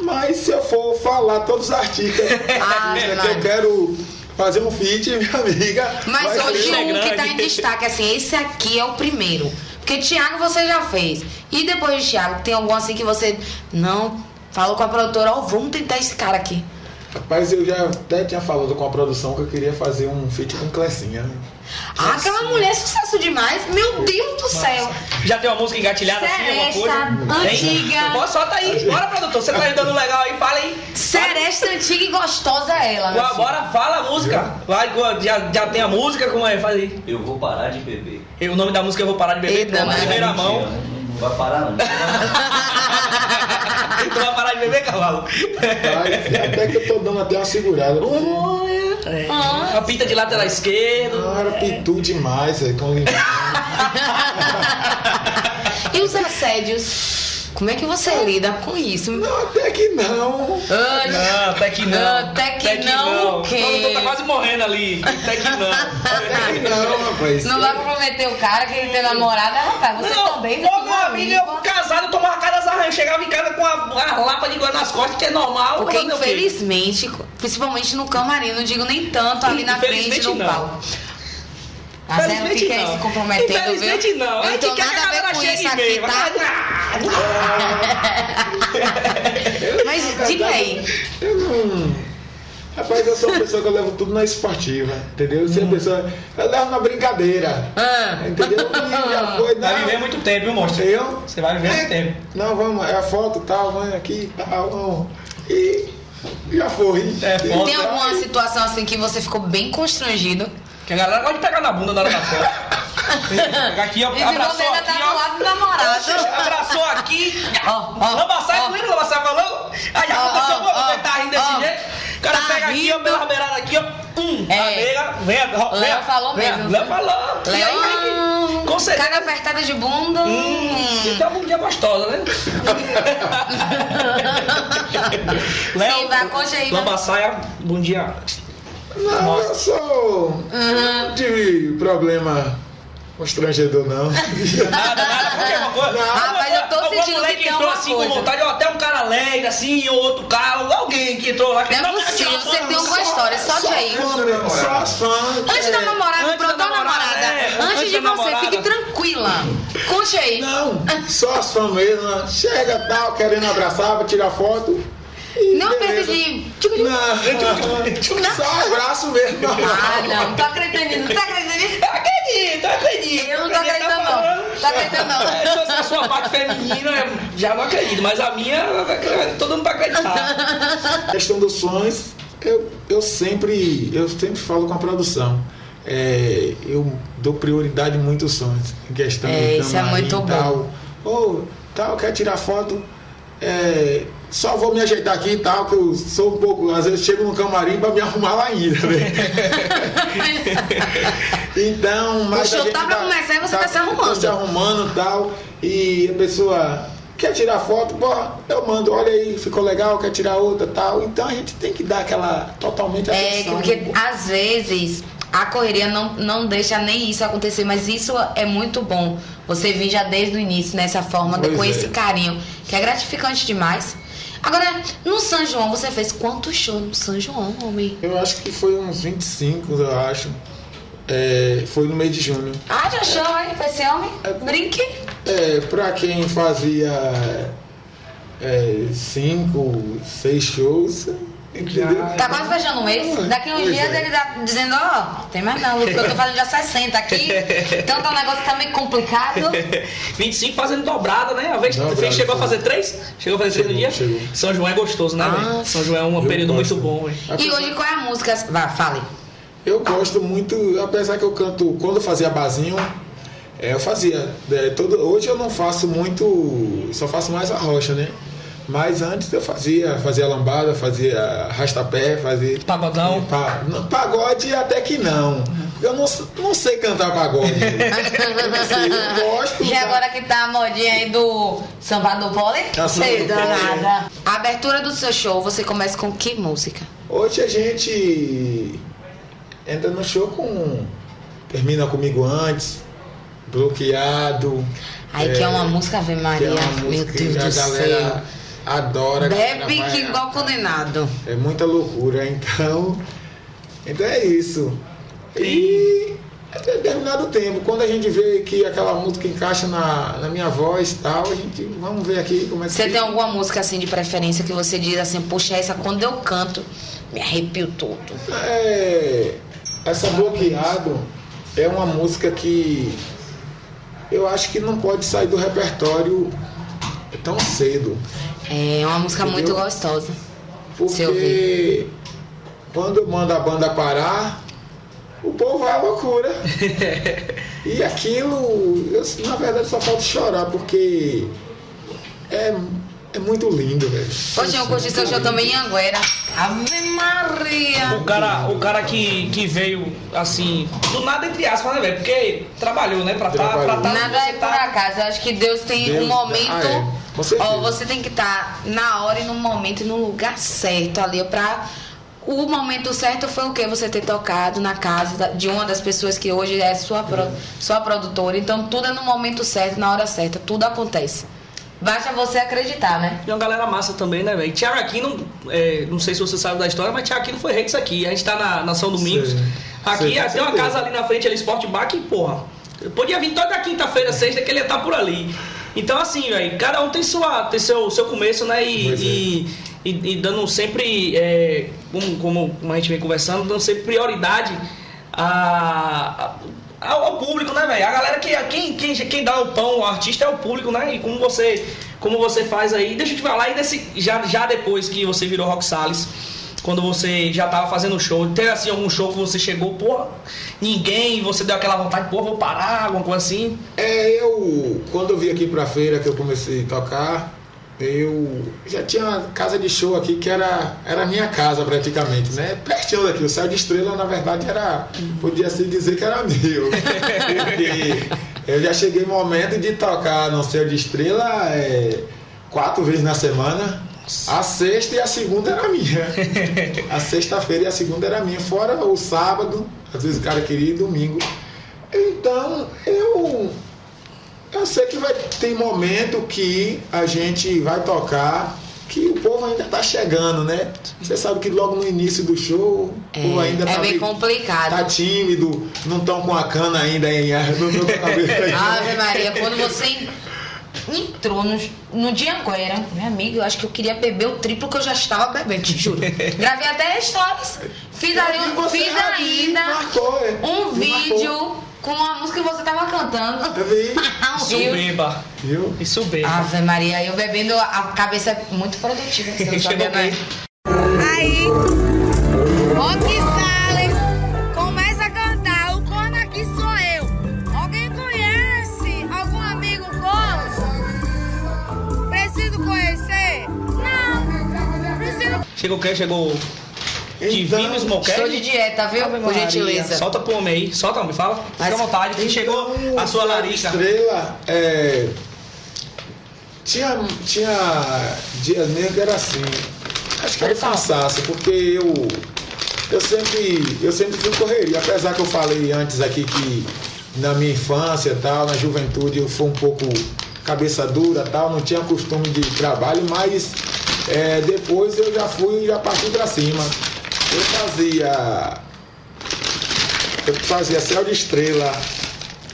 Mas se eu for falar todos os artistas *laughs* Ah, que eu quero fazer um feat, minha amiga. Mas hoje um que tá em grande. destaque, assim, esse aqui é o primeiro. Porque Thiago você já fez. E depois de Thiago, tem algum assim que você não falou com a produtora, ó, vamos tentar esse cara aqui. Rapaz, eu já até tinha falado com a produção que eu queria fazer um feat com Clecinha. né? Ah, aquela mulher é sucesso demais. Meu Deus do céu. Já tem uma música engatilhada assim, alguma Seresta, coisa? Tem? antiga. Pô, solta aí. Bora, produtor. Você tá ajudando legal aí, fala aí. Seresta antiga e gostosa é ela, meu Bora, bora, fala a música. Vai, já, já tem a música, como é? Faz aí. Eu vou parar de beber. E O nome da música eu vou parar de beber. Eita, mas- primeira mão. Não, não vai parar não. *laughs* tu vai parar de beber, cavalo? Até que eu tô dando até uma segurada. É. Ah. Uma pinta de lateral esquerdo. Não era pitu demais, aí, com. *laughs* E os assédios? Como é que você lida com isso? Não, até que não. Ai, Não, até que não. Até que não, o quê? O produtor tá quase morrendo ali. Até que não. Até que não, rapaz. Não vai comprometer o cara que ele tem namorada, rapaz. Você não, também pô, fica meu amigo, eu casado, tomava cada desarranho. Chegava em casa com a, a lapa de guarda nas costas, que é normal. Porque quê? infelizmente, principalmente no camarim, não digo nem tanto ali na frente do não. palco. Mas ela Infelizmente fica aí não. se comprometendo, viu? Infelizmente não. Eu não que nada a ver com isso aqui, mesmo. tá? *laughs* Mas diga aí. Eu não. Rapaz, eu sou uma pessoa que eu levo tudo na esportiva, entendeu? Se a pessoa. Eu levo na brincadeira. Ah. Entendeu? *laughs* E já foi, Vai não. viver muito tempo, viu, monstro? Eu? Você vai viver muito tempo. Não, vamos, é a foto tal, vamos aqui tal. Vamos. E já foi. É, foto. Tem alguma situação assim que você ficou bem constrangido? Que a galera gosta de pegar na bunda na hora da foto. Pegar *laughs* aqui, ó, E abraçou ainda aqui, tá ó. lado do namorado. Abraçou aqui. Ó, ó, Lambaçai, o Lambaçai falou? Aí já aconteceu, ó, tá rindo desse jeito. O cara Tá pega aqui, ó, rindo. pela beirada aqui, ó. Hum, É. a nega, vem, vem. Léo falou vem, mesmo. Léo falou. Leão, com certeza. cara apertada de bunda. Hum, tem uma bundinha gostosa, né? *laughs* Sim, vai, aí, vai. Lambaçaia, bundinha. Não, eu sou. Uhum. Não tive problema constrangedor, não. Nada, nada, porque uma coisa. Não. Ah, mas eu tô sentindo mulher que tem entrou uma assim coisa. com vontade, ó, até um cara alegre, assim, ou outro carro, alguém que entrou lá. que- Não é possível, você tem alguma história, solte aí. Só as fãs. Antes da é, namorada, Antes pronto, da da namorada. é, Antes antes de você, fique tranquila. Conte aí. Não, só as fãs mesmo. Chega tal, querendo abraçar, pra tirar foto. Não beleza. de. Tchucu, tchucu. Não, só abraço mesmo. Ah, não, não tô acreditando nisso. Não tá acreditando nisso? Eu acredito, eu acredito. Eu não tô acreditando, não. Tô acreditando, não. É, se a sua parte feminina, já não acredito, mas a minha, todo mundo vai acreditar. questão dos sonhos, eu, eu sempre eu sempre falo com a produção. É, eu dou prioridade muito aos sonhos. Em questão É, de isso é muito e bom. tal. Ou tal, quer tirar foto. é, só vou me ajeitar aqui e tal, que eu sou um pouco. Às vezes chego no camarim pra me arrumar lá ainda, né? *laughs* Então, mas. show a gente tá pra começar e você tá se arrumando. Tá se arrumando e tal. E a pessoa quer tirar foto, porra, eu mando, olha aí, ficou legal, quer tirar outra tal. Então a gente tem que dar aquela totalmente É, atenção. porque às vezes a correria não, não deixa nem isso acontecer, mas isso é muito bom. Você vir já desde o início nessa forma, Pois com é. esse carinho, que é gratificante demais. Agora, no São João, você fez quantos shows no São João, homem? Eu acho que foi uns 25, eu acho. É, foi no mês de junho. Ah, já show, hein, pra esse homem? Brinque. É, pra quem fazia é, cinco, seis shows, entendeu? Tá quase fechando um mês. Daqui uns Pois dias é. ele tá dizendo, ó, tem mais não, porque eu tô fazendo já 60 aqui. *laughs* Então tá um negócio que tá meio complicado. *laughs* 25 fazendo dobrada, né? A vez fez, chegou a fazer três? Chegou a fazer três no dia? Chegou. São João é gostoso, né, Ah? São João é um eu período gosto. muito bom, velho. E hoje qual é a música? Vá, fale. Eu gosto muito, apesar que eu canto, quando eu fazia basinho, é, eu fazia. é, todo, hoje eu não faço muito, só faço mais a rocha, né? Mas antes eu fazia, fazia lambada, fazia arrastapé, fazia. Pagodão. Pa, não, pagode até que não. Eu não, não sei cantar pagode. eu não sei, eu gosto. E da- agora que tá a modinha aí do samba do pole? A samba Sei do danada. A abertura do seu show, você começa com que música? Hoje a gente entra no show com. Termina comigo antes, bloqueado. Aí que é uma música Ave Maria, é meu música que Deus do céu. Adora. Bebe que igual condenado. É muita loucura, então. Então é isso. E a determinado tempo, quando a gente vê que aquela música encaixa na, na minha voz e tal, a gente. Vamos ver aqui como é que Você tem alguma música assim de preferência que você diz assim, puxa, essa quando eu canto, me arrepio todo. É, essa bloqueado é uma música que eu acho que não pode sair do repertório tão cedo. É uma música muito Entendeu? gostosa. Se Porque ouvir. quando eu mando a banda parar, o povo vai à loucura. *laughs* e aquilo, eu, na verdade, só falta chorar, porque é, é muito lindo, velho. Hoje eu curti seu show também em Anguera. Ave Maria! O cara, o cara que, que veio, assim, do nada entre aspas, né, velho? Porque trabalhou, né? Pra tá, pra Trabalhou. tá Nada é por tá. acaso. Eu acho que Deus tem Deus um momento. Ah, é. Ó, você tem que estar na hora e no momento e no lugar certo ali pra. O momento certo foi o que? Você ter tocado na casa de uma das pessoas que hoje é sua, pro- sua produtora. Então tudo é no momento certo, na hora certa. Tudo acontece. Basta você acreditar, né? E uma galera massa também, né, velho? Thiago Aquino, é, não sei se você sabe da história, mas Thiago Aquino foi rei disso aqui. A gente tá na, na São Domingos. Sei. Aqui Sei, com tem uma certeza. casa ali na frente, ali, Sport Bar, que, porra, podia vir toda quinta-feira, sexta, que ele ia estar por ali. Então, assim, velho, cada um tem, sua, tem seu, seu começo, né? E, é. e, e- e dando sempre, é, como, como, a gente vem conversando, dando sempre prioridade a, a- ao, público, né, velho? A galera que. Quem, quem, quem dá o pão ao artista é o público, né? E como você, como você faz aí, deixa eu te falar, e nesse, já, já depois que você virou Rock Salles, quando você já tava fazendo show, teve assim algum show que você chegou, porra, ninguém, você deu aquela vontade, porra, vou parar, alguma coisa assim. É, eu, quando eu vim aqui pra feira, que eu comecei a tocar, eu já tinha uma casa de show aqui que era, era minha casa praticamente, né? Pertinho daqui. O Céu de Estrela, na verdade, era. Podia se dizer que era meu. *laughs* Eu já cheguei no momento de tocar no Céu de Estrela é, quatro vezes na semana. A sexta e a segunda era minha. *laughs* A sexta-feira e a segunda era minha. Fora o sábado, às vezes o cara queria ir domingo. Então, eu eu sei que vai tem momento que a gente vai tocar que o povo ainda tá chegando, né? Você sabe que logo no início do show, o povo ainda É, é tá, bem meio- complicado. tá tímido, não estão com a cana ainda em. *laughs* *laughs* Ave Maria, quando você entrou no, no dia Anguera, meu amigo, eu acho que eu queria beber o triplo que eu já estava bebendo, te juro. *laughs* Gravei até stories. Fiz, aí, E você fiz ainda marcou, é. um Me vídeo com a música que você tava cantando. Eu vi, *laughs* Um Isso rio. beba. viu? Isso beba. Ave Maria, eu bebendo, a cabeça é muito produtiva. Você não *laughs* sabia, né? Aí, Salles Chegou o quê? Chegou Divino Smokehead? Estou de dieta, viu? Ave Por Maria. gentileza. Solta pro homem aí, solta, homem, fala. Fica Mas- à vontade, que chegou a sua larica. Estrela, é, Tinha, tinha dias mesmo que era assim. Acho que era cansaço, porque eu. Eu sempre, eu sempre fui correria. Apesar que eu falei antes aqui que na minha infância e tal, na juventude eu fui um pouco cabeça dura tal, não tinha costume de trabalho, mas é, depois eu já fui já parti pra cima. Eu fazia. Eu fazia céu de estrela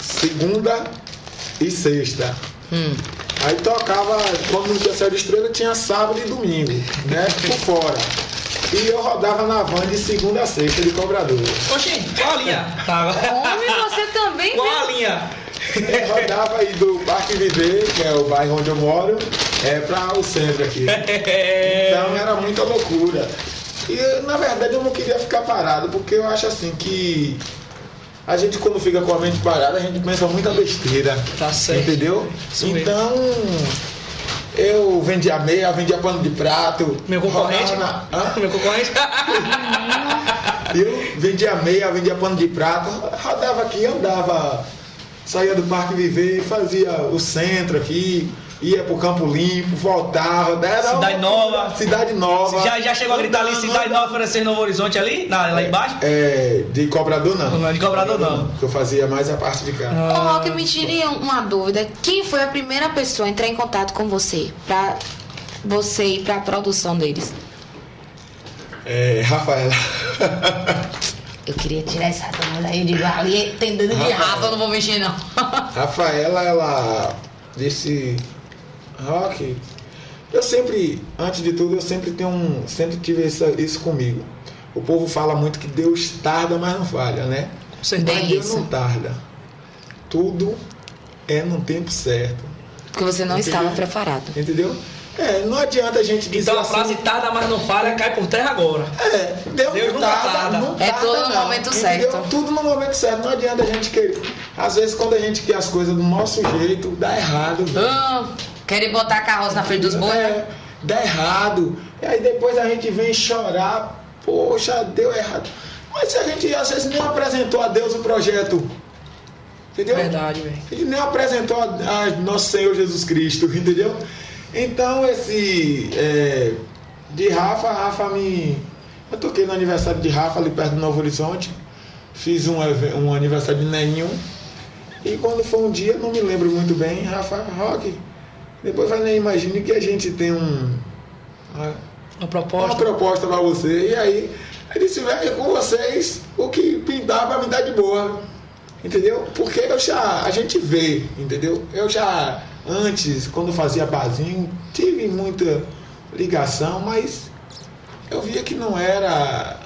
segunda e sexta. Hum. Aí tocava, quando não tinha céu de estrela, tinha sábado e domingo, né? Por fora. E eu rodava na van de segunda a sexta de cobrador. Oxi, qual a linha? Tá. Homem, você também Qual a linha? Eu rodava aí do Parque Viver, que é o bairro onde eu moro, é para o centro aqui. *laughs* Então era muita loucura. E na verdade eu não queria ficar parado, porque eu acho assim que a gente quando fica com a mente parada, a gente pensa muita besteira. Tá certo. Entendeu? Isso mesmo. então eu vendia meia, vendia pano de prato. Meu concorrente? na- Hã? Meu concorrente? *laughs* Eu vendia meia, vendia pano de prato, rodava aqui, andava, saía do Parque Viver, fazia o centro aqui, ia pro Campo Limpo, voltava. Era Cidade uma- Nova. Cidade Nova. Já, já chegou a gritar ali, Cidade andando. Nova oferecendo Novo Horizonte ali, na- lá embaixo? É, de cobrador não. Não, de cobrador não. Porque eu fazia mais a parte de cá. Ô, Rock, me tire uma dúvida. Quem foi a primeira pessoa a entrar em contato com você? Pra você ir pra produção deles? É, Rafaela. *laughs* Eu queria tirar essa dúvida aí de ali, tem dedo de. Rafa, eu não vou mexer não. *laughs* Rafaela, ela disse, Rock, eu sempre, antes de tudo, eu sempre tenho um, sempre tive isso, isso comigo. O povo fala muito que Deus tarda, mas não falha, né? Bem Mas Deus isso. não tarda. Tudo é no tempo certo. Porque você não Entendi. estava preparado. Entendeu? É, não adianta a gente dizer Então a assim, frase tarda, mas não falha, cai por terra agora. É, Deus, Deus não nunca tarda, tarda. não É tudo no não, momento entendeu? certo. Tudo no momento certo. Não adianta a gente querer. Às vezes quando a gente quer as coisas do nosso jeito, dá errado. velho. Ah, querem botar carroça na frente dos bois? né? É, dá errado. E aí depois a gente vem chorar, poxa, deu errado. Mas a gente às vezes nem apresentou a Deus o projeto. Entendeu? Verdade, velho. E nem apresentou a, a nosso Senhor Jesus Cristo, *laughs* entendeu? Então esse é, de Rafa, Rafa me. Eu toquei no aniversário de Rafa ali perto do Novo Horizonte. Fiz um, um aniversário de nenhum. E quando foi um dia, não me lembro muito bem, Rafa Rock. Depois vai nem imagine que a gente tem um. uma- Uma uma proposta. proposta pra você. E aí, ele disse, velho, com vocês, o que pintar pra me dar de boa. Entendeu? Porque eu já, a gente vê, entendeu? Eu já, antes, quando fazia barzinho, tive muita ligação, mas eu via que não era.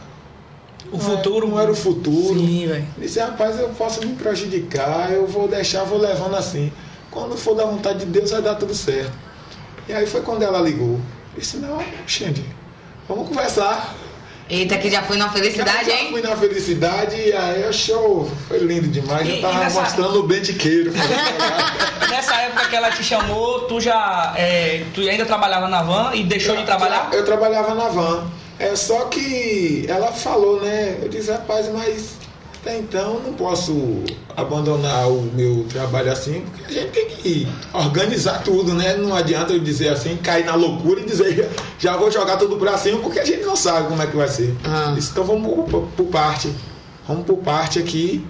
O não futuro. Era, não era o futuro. Sim, velho. Disse, rapaz, eu posso me prejudicar, eu vou deixar, vou levando assim. Quando for da vontade de Deus, vai dar tudo certo. E aí foi quando ela ligou. Disse, não, Xande, vamos conversar. Eita, que já foi na felicidade, Já hein? Fui na felicidade e aí, show, foi lindo demais. E- eu tava nessa- mostrando o bentiqueiro. *laughs* Nessa época que ela te chamou, tu já. é, tu ainda trabalhava na van e deixou de trabalhar? Eu trabalhava na van. É só que ela falou, né? Eu disse, rapaz, mas até então não posso abandonar o meu trabalho assim, porque a gente tem que organizar tudo, né? Não adianta eu dizer assim, cair na loucura e dizer, *laughs* já vou jogar tudo pra cima, porque a gente não sabe como é que vai ser. Ah. Então vamos por, por parte. Vamos por parte aqui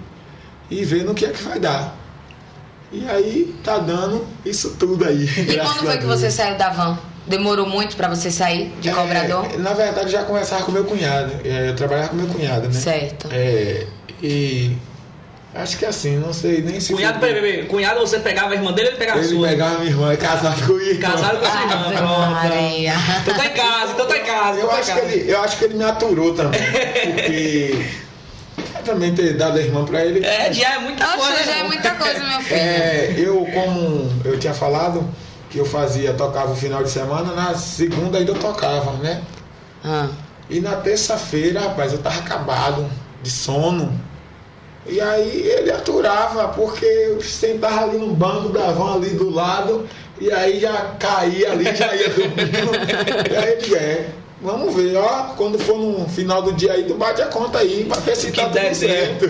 e ver no que é que vai dar. E aí tá dando isso tudo aí. *laughs* E quando foi que você saiu da van? Demorou muito pra você sair de É, cobrador? na verdade, já conversava com meu cunhado. É, eu trabalhava com meu cunhado, né? Certo. É, e acho que assim, não sei nem se. Cunhado, foi- peraí, peraí. Cunhado, você pegava a irmã dele ou ele pegava a Ele sua? pegava minha irmã, é casado com a irmã. Casado com a sua irmã. Pronto. Maria. Então tá em casa, então tá em casa. Eu então tá em acho, que casa. ele, eu acho que ele me aturou também. Porque eu também ter dado a irmã pra ele. É, já é muita Oxe, coisa. já é muita coisa, meu filho. É, eu, como eu tinha falado, que eu fazia, tocava o final de semana, na segunda ainda eu tocava, né? Ah. E na terça-feira, rapaz, eu tava acabado de sono. E aí ele aturava, porque eu sentava ali no banco da van ali do lado, e aí já caía ali, já ia dormindo. *laughs* e aí digo, é, vamos ver, ó, quando for no final do dia aí, tu bate a conta aí, pra ver se tá tudo der certo.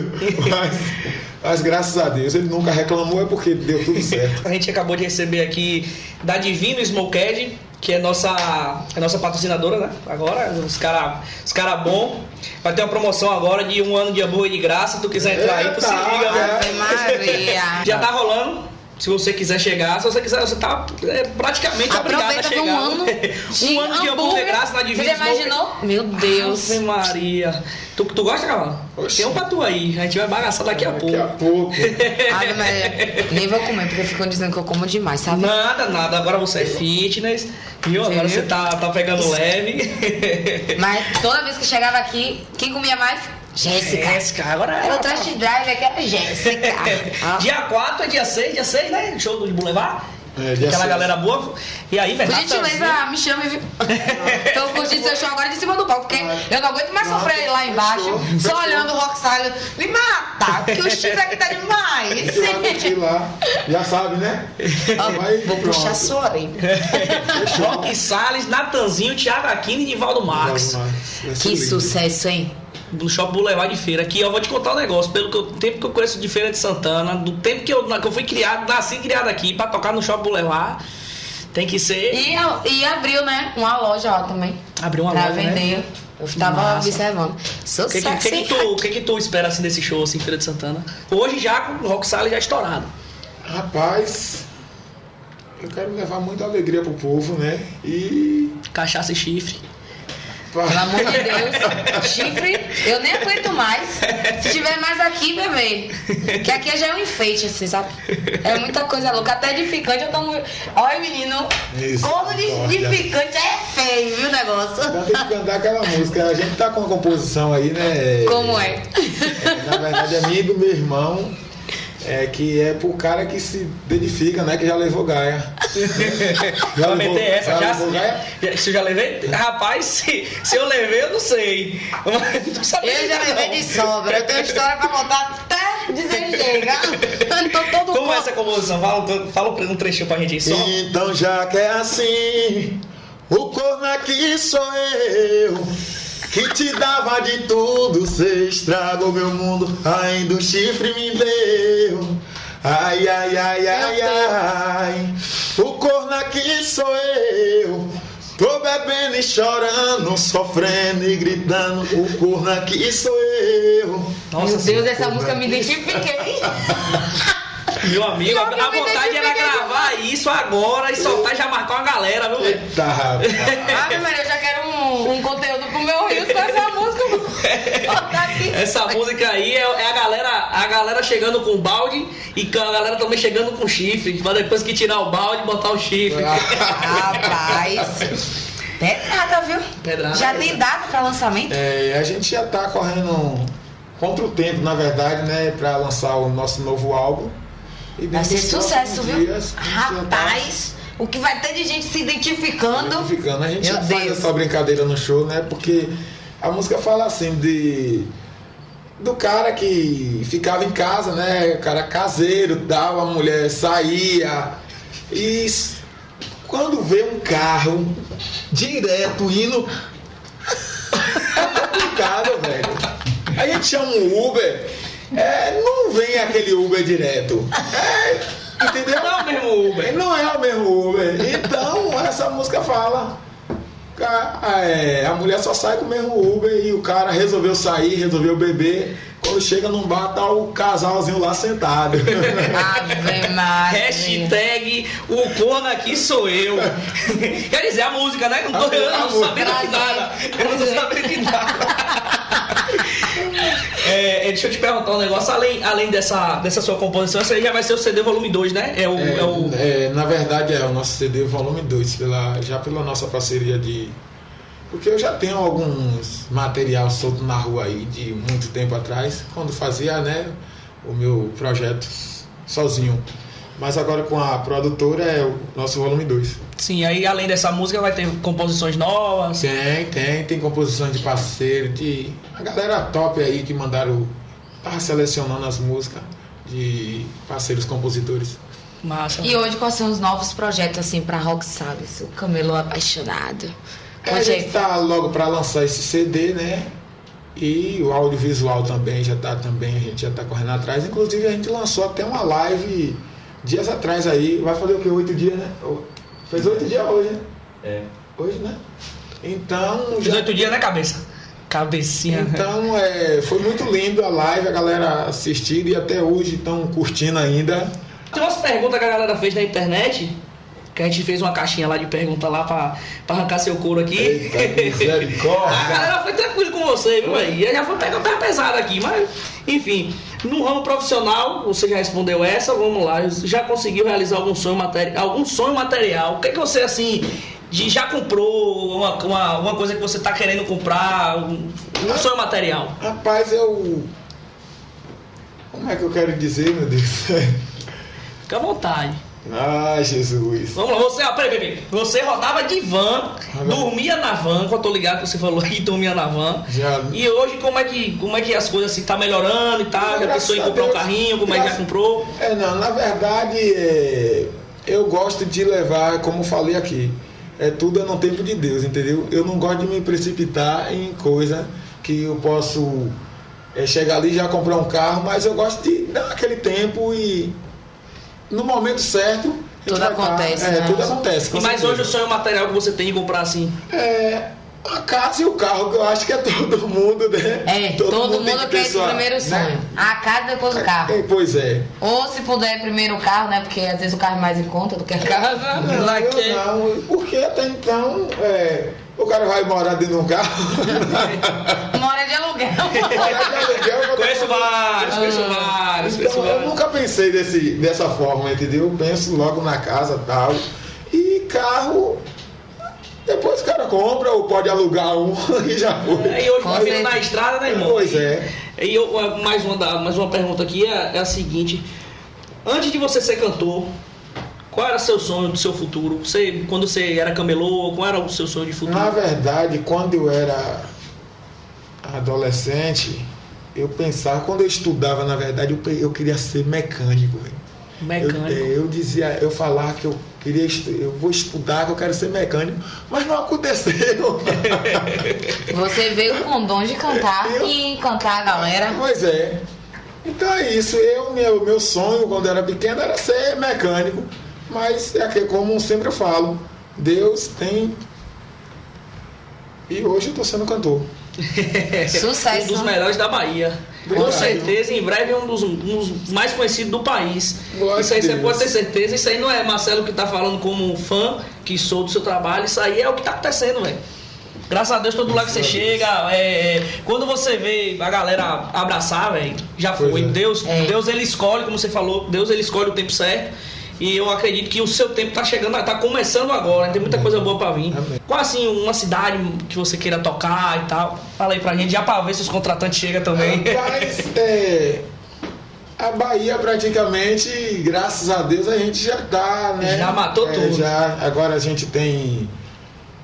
Mas Mas graças a Deus ele nunca reclamou, é porque deu tudo certo. A gente acabou de receber aqui da Divino Smoked, que é nossa, é nossa patrocinadora, né? Agora, os caras os cara bom. Vai ter uma promoção agora de um ano de amor e de graça. Se tu quiser entrar aí, tu se liga, né? Maria. *laughs* Já tá rolando. Se você quiser chegar, se você quiser, você tá é, praticamente obrigado a Aproveita chegar. *laughs* um ano. um ano de amor e graça na Divino Você imaginou? Meu Deus. Ave Maria. Tu, tu gosta? Oxi. Tem um pra tu aí. A gente vai bagaçar daqui a pouco. Daqui a pouco. Ave Maria. Nem vou comer, porque ficam dizendo que eu como demais, sabe? Nada, nada. Agora você é fitness, viu? Agora você tá, tá pegando leve. *laughs* Mas toda vez que chegava aqui, quem comia mais? Jéssica. Jéssica, agora Era o test drive aqui, era Jéssica. Ah. *laughs* Dia 4 é dia 6, dia 6, né? Show do Boulevard. É, Aquela seis. galera boa. E aí, Por velho. gentileza, me chame, viu? Tô curtindo seu show agora de cima do palco, porque eu não aguento mais sofrer lá embaixo, só olhando o Rock Silent. Me mata, porque o chifre aqui tá demais. Curtir lá. Já sabe, né? Ó, Vai, Vou pronto. puxar sua orelha. Rock Salles, Natanzinho, Thiago Aquino e Nivaldo Marques. Que sucesso, hein? Do Shopping Boulevard de Feira. Aqui eu vou te contar um negócio. Pelo que eu- tempo que eu conheço de Feira de Santana, do tempo que eu, que eu fui criado, nasci criado aqui, pra tocar no Shopping Boulevard, tem que ser. E, e abriu, né? Uma loja lá também. Abrir uma pra loja, né? vender. Eu tava Massa. observando. O que, que, que, que, tu, o que, que tu espera assim desse show assim, Feira de Santana? Hoje já com o Rock Salles já estourado. Rapaz, eu quero levar muita alegria pro povo, né? E. Cachaça e chifre. Pelo amor de Deus. Chifre, eu nem aguento mais. Se tiver mais aqui, bebê. Que aqui já é um enfeite, assim, sabe? É muita coisa louca. Até de ficante eu muito. Olha, menino. Isso. Corno de, de ficante é feio, viu o negócio? Já tem que cantar aquela música. A gente tá com uma composição aí, né? Como é? Na verdade, é minha e do meu irmão. É que é pro cara que se identifica, né? Que já levou Gaia. *laughs* Já lamentei essa, já. levou Gaia? já se eu já levei? Rapaz, se, se eu levei, eu não sei. Mas não Eu já não. levei de sobra. Eu tenho história pra contar até dizer chega. *laughs* Eu tô todo Como é essa composição? Fala, fala um trechinho pra gente aí só. Então já que é assim, o corno aqui sou eu. Que te dava de tudo, cê estragou meu mundo, ainda o chifre me deu. Ai, ai, ai, ai, ai. O corno aqui sou eu. Tô bebendo e chorando, sofrendo e gritando. O corno aqui sou eu. Meu Deus, essa música me identifiquei. *laughs* Meu amigo, a, vontade era gravar isso agora e soltar e já marcar uma galera, viu, velho? Eita, rapaz. Ave Maria, eu já quero um, um conteúdo pro meu Rio com essa música. *laughs* Essa música aí é, é a galera a galera chegando com balde e a galera também chegando com chifre. Pra depois que tirar o balde, botar o chifre. Rapaz. Pedrada, viu? Pedrada. Já tem data pra lançamento? É, a gente já tá correndo contra o tempo, na verdade, né, para lançar o nosso novo álbum. E Vai ser sucesso, viu? dias, Rapaz, o que vai ter de gente se identificando. identificando. A gente Meu já faz Deus. essa brincadeira no show, né? Porque a música fala assim de do cara que ficava em casa, né? O cara caseiro, tal, a mulher saía e quando vê um carro direto indo *laughs* é complicado, velho. A gente chama um Uber, é, não vem aquele Uber direto. É, entendeu? Não é o mesmo Uber. Não é o mesmo Uber. Então, essa música fala. ca- é, a mulher só sai com o mesmo Uber e o cara resolveu sair, resolveu beber. Quando chega num bar, tá o casalzinho lá sentado. Ave Maria. Hashtag o corno aqui sou eu. *laughs* Quer dizer, a música, né? Eu não tô, eu não tô sabendo de nada. Eu não tô sabendo de nada. *laughs* É, é, deixa eu te perguntar um negócio. Além, além dessa, dessa sua composição, essa aí já vai ser o CD volume 2, né? É o. É, é o- é, na verdade é o nosso CD volume 2, pela, já pela nossa parceria de. Porque eu já tenho alguns material solto na rua aí de muito tempo atrás, quando fazia né, o meu projeto sozinho. Mas agora com a produtora é o nosso volume 2. Sim, aí além dessa música vai ter composições novas. Tem, tem, tem composições de parceiro, de. A galera top aí que mandaram. Tá selecionando as músicas de parceiros compositores. Massa. E hoje, quais são os novos projetos, assim, pra Rock Sabes? O Camelo apaixonado. É, a gente tá logo para lançar esse CD, né? E o audiovisual também já está também, a gente já está correndo atrás. Inclusive a gente lançou até uma live dias atrás aí. Vai fazer o que? Oito dias, né? Fez oito dias hoje, né? É. Hoje, né? Então. Fiz já- oito dias na cabeça. Cabecinha. Então é, foi muito lindo a live, a galera assistindo e até hoje estão curtindo ainda. Tem umas perguntas que a galera fez na internet. Que a gente fez uma caixinha lá de pergunta lá pra, pra arrancar seu couro aqui. Eita, *laughs* a galera foi tranquilo com você, viu, aí? Já foi pegar pé pesado aqui, mas enfim. No ramo profissional, você já respondeu essa, vamos lá. Já conseguiu realizar algum sonho material? Algum sonho material? O que, é que você assim. De- já comprou uma, uma, uma coisa que você tá querendo comprar? Um, um sonho material? Rapaz, eu. Como é que eu quero dizer, meu Deus? *laughs* Fica à vontade. Ah, Jesus. Vamos lá, você, ó, peraí, peraí. Você rodava de van, Rodava. dormia na van, que eu tô ligado que você falou que dormia na van. Já. E hoje como é que, como é que as coisas assim tá melhorando e tal? Já Graças pensou em a comprar um Deus. carrinho, como é que já Graças- comprou? É, não, na verdade, é, eu gosto de levar, como falei aqui, é tudo é no tempo de Deus, entendeu? Eu não gosto de me precipitar em coisa que eu posso é, chegar ali e já comprar um carro, mas eu gosto de dar aquele tempo e no momento certo. a gente Tudo tá- acontece, é, né? tudo acontece. mas certeza. hoje o sonho material que você tem de comprar assim? É, a casa e o carro, que eu acho que é todo mundo, né? É, todo, tem mundo que quer esse primeiro sonho. né? A casa depois o carro. É, pois é. Ou se puder primeiro o carro, né? Porque às vezes o carro é mais em conta do que a casa. Não, eu que- não, porque até então é, o cara vai morar dentro de um carro. *laughs* Mora de aluguel. morar de aluguel, eu vou Conheço vários, conheço vários, Então, eu nunca pensei desse, dessa forma, entendeu? Eu penso logo na casa e tal. E carro, depois o cara compra ou pode alugar um *laughs* e já foi. É, E hoje Com vivendo certeza. na estrada, né, irmão? Pois é. E eu, mais, uma, mais uma pergunta aqui é, é a seguinte: antes de você ser cantor, qual era seu sonho do seu futuro? Você, quando você era camelô, qual era o seu sonho de futuro? Na verdade, quando eu era adolescente, eu pensava, quando eu estudava, na verdade, eu, eu queria ser mecânico. Mecânico. Eu, é, eu dizia, eu falava que eu queria, eu vou estudar, que eu quero ser mecânico, mas não aconteceu. *laughs* Você veio com dom de cantar Eu- e encantar a galera. pois é. Então é isso. Eu, meu, meu sonho quando era pequeno era ser mecânico, mas é que como sempre eu falo, Deus tem. E hoje eu estou sendo cantor. *laughs* Sucesso. Um dos melhores da Bahia. Com certeza, em breve um dos, um dos mais conhecidos do país. Glória isso aí você pode ter certeza. Isso aí não é Marcelo que tá falando como fã, que sou do seu trabalho. Isso aí é o que tá acontecendo, velho. Graças a Deus, todo lugar que você chega, é, é, quando você vê a galera abraçar, velho, já foi. é. Deus, É. Deus ele escolhe, como você falou, Deus ele escolhe o tempo certo. E eu acredito que o seu tempo tá chegando, tá começando agora, tem muita coisa boa pra vir. Amém. Qual assim, uma cidade que você queira tocar e tal? Fala aí pra gente, já pra ver se os contratantes chegam também. Rapaz, é, a Bahia praticamente, graças a Deus, a gente já tá, né? Já matou É, tudo. Já, agora a gente tem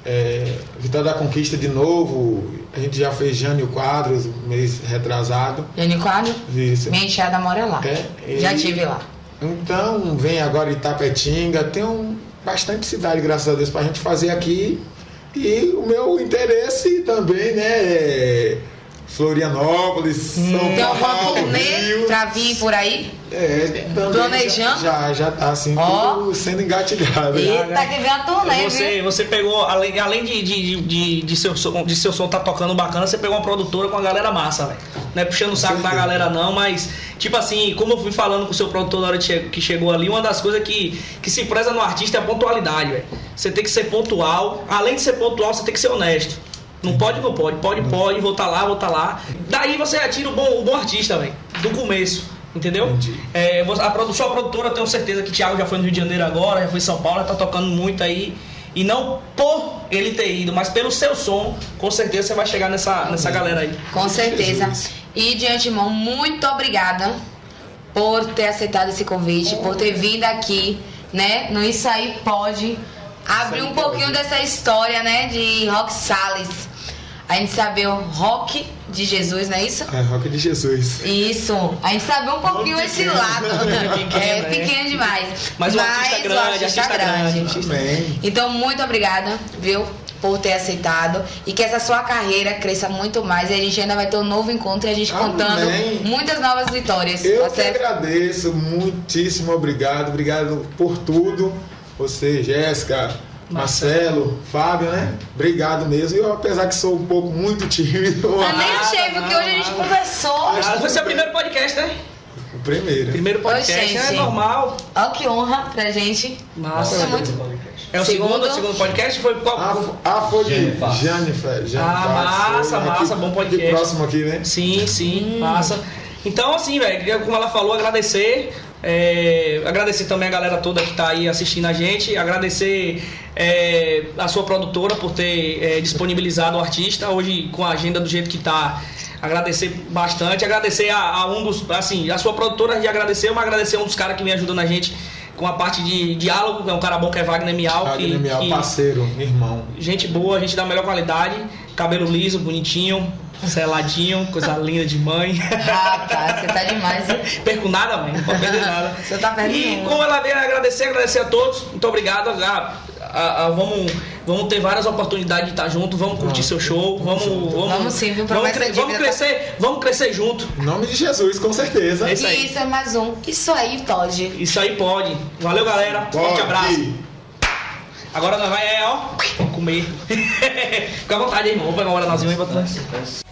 é, Vitória da Conquista de novo. A gente já fez Jânio Quadros, mês retrasado. Jânio Quadro, Isso. minha enxada mora lá. É, e- Já tive lá. Então vem agora Itapetinga, tem um, bastante cidade, graças a Deus, pra gente fazer aqui. E o meu interesse também, né? É Florianópolis, São Tem alguma Paulo, turnê Pra vir por aí? É, também Planejando? Já, já, já tá assim, tudo sendo engatilhado. Eita, que vem a turnê, Você, viu? você pegou, além, além de, de, de, de, de seu som, de seu som tá tocando bacana, você pegou uma produtora com a galera massa, velho. Não é puxando o saco da galera, não, mas, tipo assim, como eu fui falando com o seu produtor na hora que chegou ali, uma das coisas que, que se preza no artista é a pontualidade, velho. Você tem que ser pontual, além de ser pontual, você tem que ser honesto. Não pode, não pode. Pode, pode, vou tá lá, vou tá lá. Daí você atira o bom, o bom artista, velho. Do começo. Entendeu? Entendi. É, a produ- sua produtora, tenho certeza que o Thiago já foi no Rio de Janeiro agora, já foi em São Paulo, já tá tocando muito aí. E não por ele ter ido, mas pelo seu som, com certeza você vai chegar nessa, nessa galera aí. Com certeza. E de antemão, muito obrigada por ter aceitado esse convite, por ter vindo aqui, né? No Isso Aí Pode abrir um pouquinho dessa história, né? De Rock Salles. A gente saber o rock de Jesus, não é isso? É, Rock de Jesus. Isso, a gente saber um pouquinho Não esse pequeno. lado. *laughs* É né? pequeno demais. Mas o artista grande, artista grande. Amém. Então, muito obrigada, viu? por ter aceitado e que essa sua carreira cresça muito mais e a gente ainda vai ter um novo encontro e a gente Amém. contando muitas novas vitórias. Eu tá que certo? agradeço, muitíssimo obrigado, obrigado por tudo. Você, Jéssica, Marcelo, Fábio, né? Obrigado mesmo. Eu, apesar que sou um pouco muito tímido, Eu mas nem achei, porque hoje a gente conversou. Ah, ser o primeiro podcast, né? o primeiro. Primeiro podcast, Oi, é normal. Ó, que honra pra gente. Massa. Isso é muito. É o segundo, Segundo. o segundo podcast? Foi qual? Ah, ah, foi de Jennifer. Jennifer. Ah, massa, foi massa, aqui- bom podcast. próximo aqui, né? Sim, sim, massa. Então, assim, velho, como ela falou, agradecer. É, agradecer também a galera toda que tá aí assistindo a gente. Agradecer é, a sua produtora por ter é, disponibilizado o artista. Hoje, com a agenda do jeito que tá. Agradecer bastante. Agradecer a, a um dos. Assim, a sua produtora de agradecer, mas agradecer a um dos caras que vem ajudando a gente com a parte de diálogo, que é um cara bom que é Wagner que, Wagner Miau, que- parceiro, irmão. Gente boa, gente da melhor qualidade, cabelo liso, bonitinho, seladinho, coisa *laughs* linda de mãe. Rapaz, você tá demais, hein? *laughs* Perco nada, mãe, não pode perder nada. Você tá perdendo E uma. como ela veio agradecer, agradecer a todos, muito obrigado. Ah, ah, ah, vamos, vamos ter várias oportunidades de estar junto, vamos curtir seu show, vamos, vamos, Vamos sim, viu? vamos, cre- vamos tá- crescer, vamos crescer junto. Em nome de Jesus, com certeza. É isso aí. Isso é mais um. Isso aí pode. Isso aí pode. Valeu, galera. Forte abraço. Agora nós vai, é, ó, comer. *laughs* Fica à vontade, irmão. Vou pegar um oranazinho aí e botar.